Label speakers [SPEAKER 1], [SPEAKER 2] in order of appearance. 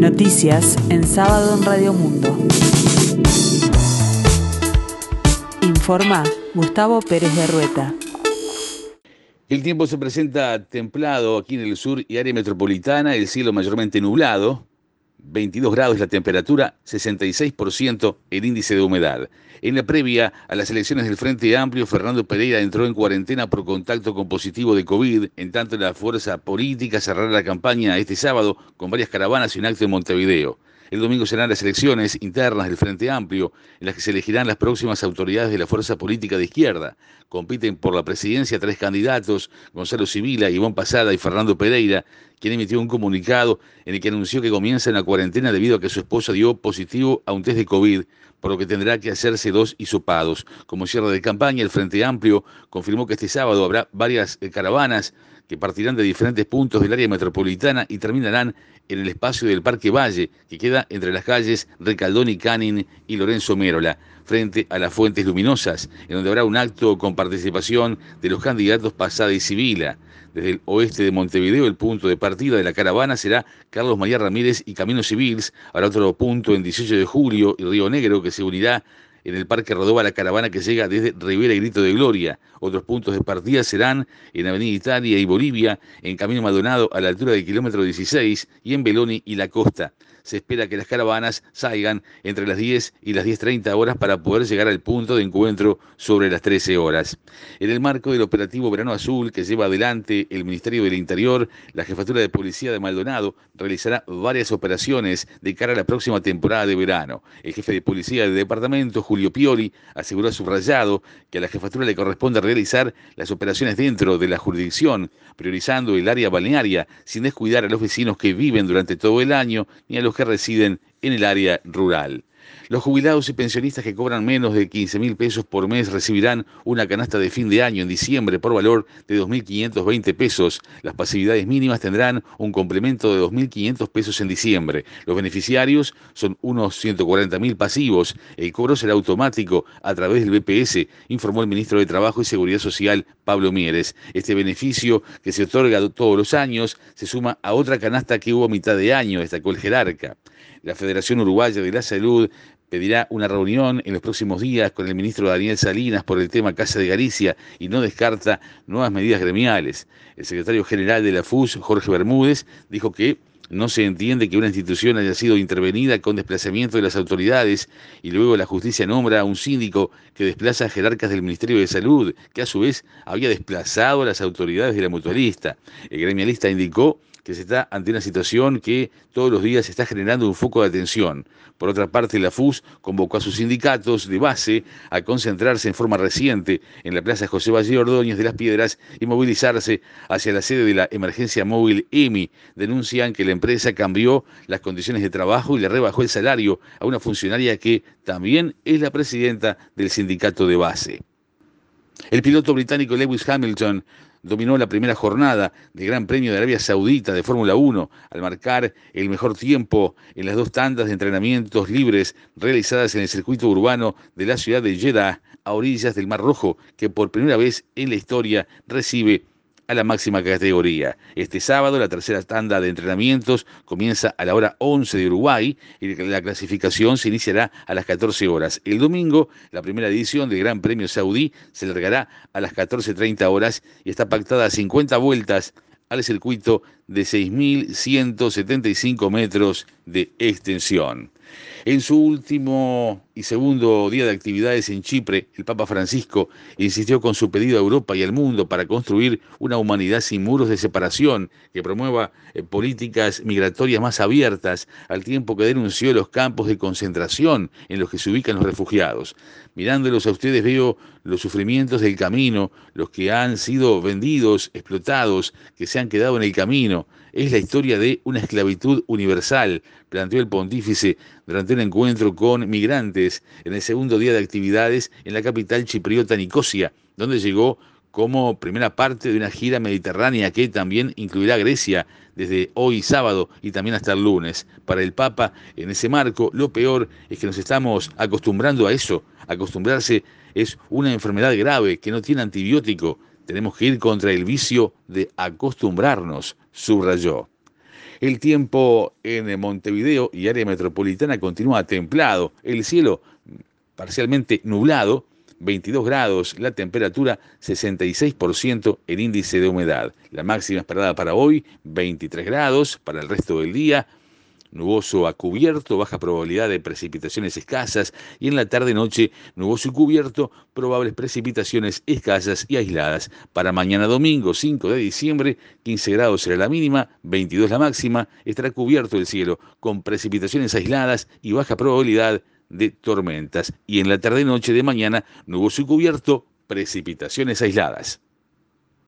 [SPEAKER 1] Noticias en sábado en Radio Mundo. Informa Gustavo Pérez de Rueta.
[SPEAKER 2] El tiempo se presenta templado aquí en el sur y área metropolitana, el cielo mayormente nublado, 22 grados la temperatura, 66% el índice de humedad. En la previa a las elecciones del Frente Amplio, Fernando Pereira entró en cuarentena por contacto con positivo de COVID, en tanto la fuerza política cerrará la campaña este sábado con varias caravanas y un acto en Montevideo. El domingo serán las elecciones internas del Frente Amplio, en las que se elegirán las próximas autoridades de la fuerza política de izquierda. Compiten por la presidencia tres candidatos, Gonzalo Civila, Iván Pasada y Fernando Pereira, quien emitió un comunicado en el que anunció que comienza en la cuarentena debido a que su esposa dio positivo a un test de COVID, por lo que tendrá que hacerse dos hisopados. Como cierre de campaña, el Frente Amplio confirmó que este sábado habrá varias eh, caravanas que partirán de diferentes puntos del área metropolitana y terminarán en el espacio del Parque Valle, que queda entre las calles Recaldón y Canin y Lorenzo Mérola, frente a las Fuentes Luminosas, en donde habrá un acto con participación de los candidatos Pasada y Civila. Desde el oeste de Montevideo, el punto de partida de la caravana será Carlos María Ramírez y Camino Civils. Habrá otro punto en 18 de julio y Río Negro que se unirá en el Parque Rodova la caravana que llega desde Rivera y Grito de Gloria. Otros puntos de partida serán en Avenida Italia y Bolivia, en Camino Maldonado a la altura del kilómetro 16 y en Beloni y La Costa. Se espera que las caravanas salgan entre las 10 y las 10.30 horas para poder llegar al punto de encuentro sobre las 13 horas. En el marco del operativo Verano Azul que lleva adelante el Ministerio del Interior, la Jefatura de Policía de Maldonado realizará varias operaciones de cara a la próxima temporada de verano. El jefe de policía del departamento, Julio Pioli, aseguró subrayado que a la jefatura le corresponde realizar las operaciones dentro de la jurisdicción, priorizando el área balnearia, sin descuidar a los vecinos que viven durante todo el año ni a los que residen en el área rural. Los jubilados y pensionistas que cobran menos de 15 mil pesos por mes recibirán una canasta de fin de año en diciembre por valor de 2.520 pesos. Las pasividades mínimas tendrán un complemento de 2.500 pesos en diciembre. Los beneficiarios son unos 140 mil pasivos. El cobro será automático a través del BPS, informó el ministro de Trabajo y Seguridad Social, Pablo Mieres. Este beneficio, que se otorga todos los años, se suma a otra canasta que hubo a mitad de año, destacó el jerarca. La Federación Uruguaya de la Salud pedirá una reunión en los próximos días con el ministro Daniel Salinas por el tema Casa de Galicia y no descarta nuevas medidas gremiales. El secretario general de la FUS, Jorge Bermúdez, dijo que no se entiende que una institución haya sido intervenida con desplazamiento de las autoridades y luego la justicia nombra a un síndico que desplaza a jerarcas del Ministerio de Salud, que a su vez había desplazado a las autoridades de la mutualista. El gremialista indicó que se está ante una situación que todos los días está generando un foco de atención. Por otra parte, la FUS convocó a sus sindicatos de base a concentrarse en forma reciente en la Plaza José Valle Ordóñez de las Piedras y movilizarse hacia la sede de la emergencia móvil EMI. Denuncian que la empresa cambió las condiciones de trabajo y le rebajó el salario a una funcionaria que también es la presidenta del sindicato de base. El piloto británico Lewis Hamilton dominó la primera jornada del Gran Premio de Arabia Saudita de Fórmula 1 al marcar el mejor tiempo en las dos tandas de entrenamientos libres realizadas en el circuito urbano de la ciudad de Jeddah a orillas del Mar Rojo, que por primera vez en la historia recibe a la máxima categoría. Este sábado la tercera tanda de entrenamientos comienza a la hora 11 de Uruguay y la clasificación se iniciará a las 14 horas. El domingo la primera edición del Gran Premio Saudí se largará a las 14.30 horas y está pactada a 50 vueltas al circuito de 6.175 metros de extensión. En su último y segundo día de actividades en Chipre, el Papa Francisco insistió con su pedido a Europa y al mundo para construir una humanidad sin muros de separación que promueva eh, políticas migratorias más abiertas, al tiempo que denunció los campos de concentración en los que se ubican los refugiados. Mirándolos a ustedes veo los sufrimientos del camino, los que han sido vendidos, explotados, que se han quedado en el camino. Es la historia de una esclavitud universal, planteó el pontífice durante un encuentro con migrantes en el segundo día de actividades en la capital chipriota Nicosia, donde llegó como primera parte de una gira mediterránea que también incluirá Grecia desde hoy sábado y también hasta el lunes. Para el Papa, en ese marco, lo peor es que nos estamos acostumbrando a eso. Acostumbrarse es una enfermedad grave que no tiene antibiótico. Tenemos que ir contra el vicio de acostumbrarnos, subrayó. El tiempo en Montevideo y área metropolitana continúa templado. El cielo parcialmente nublado, 22 grados, la temperatura 66% el índice de humedad. La máxima esperada para hoy 23 grados, para el resto del día nuboso a cubierto, baja probabilidad de precipitaciones escasas y en la tarde-noche nuboso y cubierto, probables precipitaciones escasas y aisladas. Para mañana domingo 5 de diciembre, 15 grados será la mínima, 22 la máxima, estará cubierto el cielo con precipitaciones aisladas y baja probabilidad de tormentas. Y en la tarde-noche de mañana, nuboso y cubierto, precipitaciones aisladas.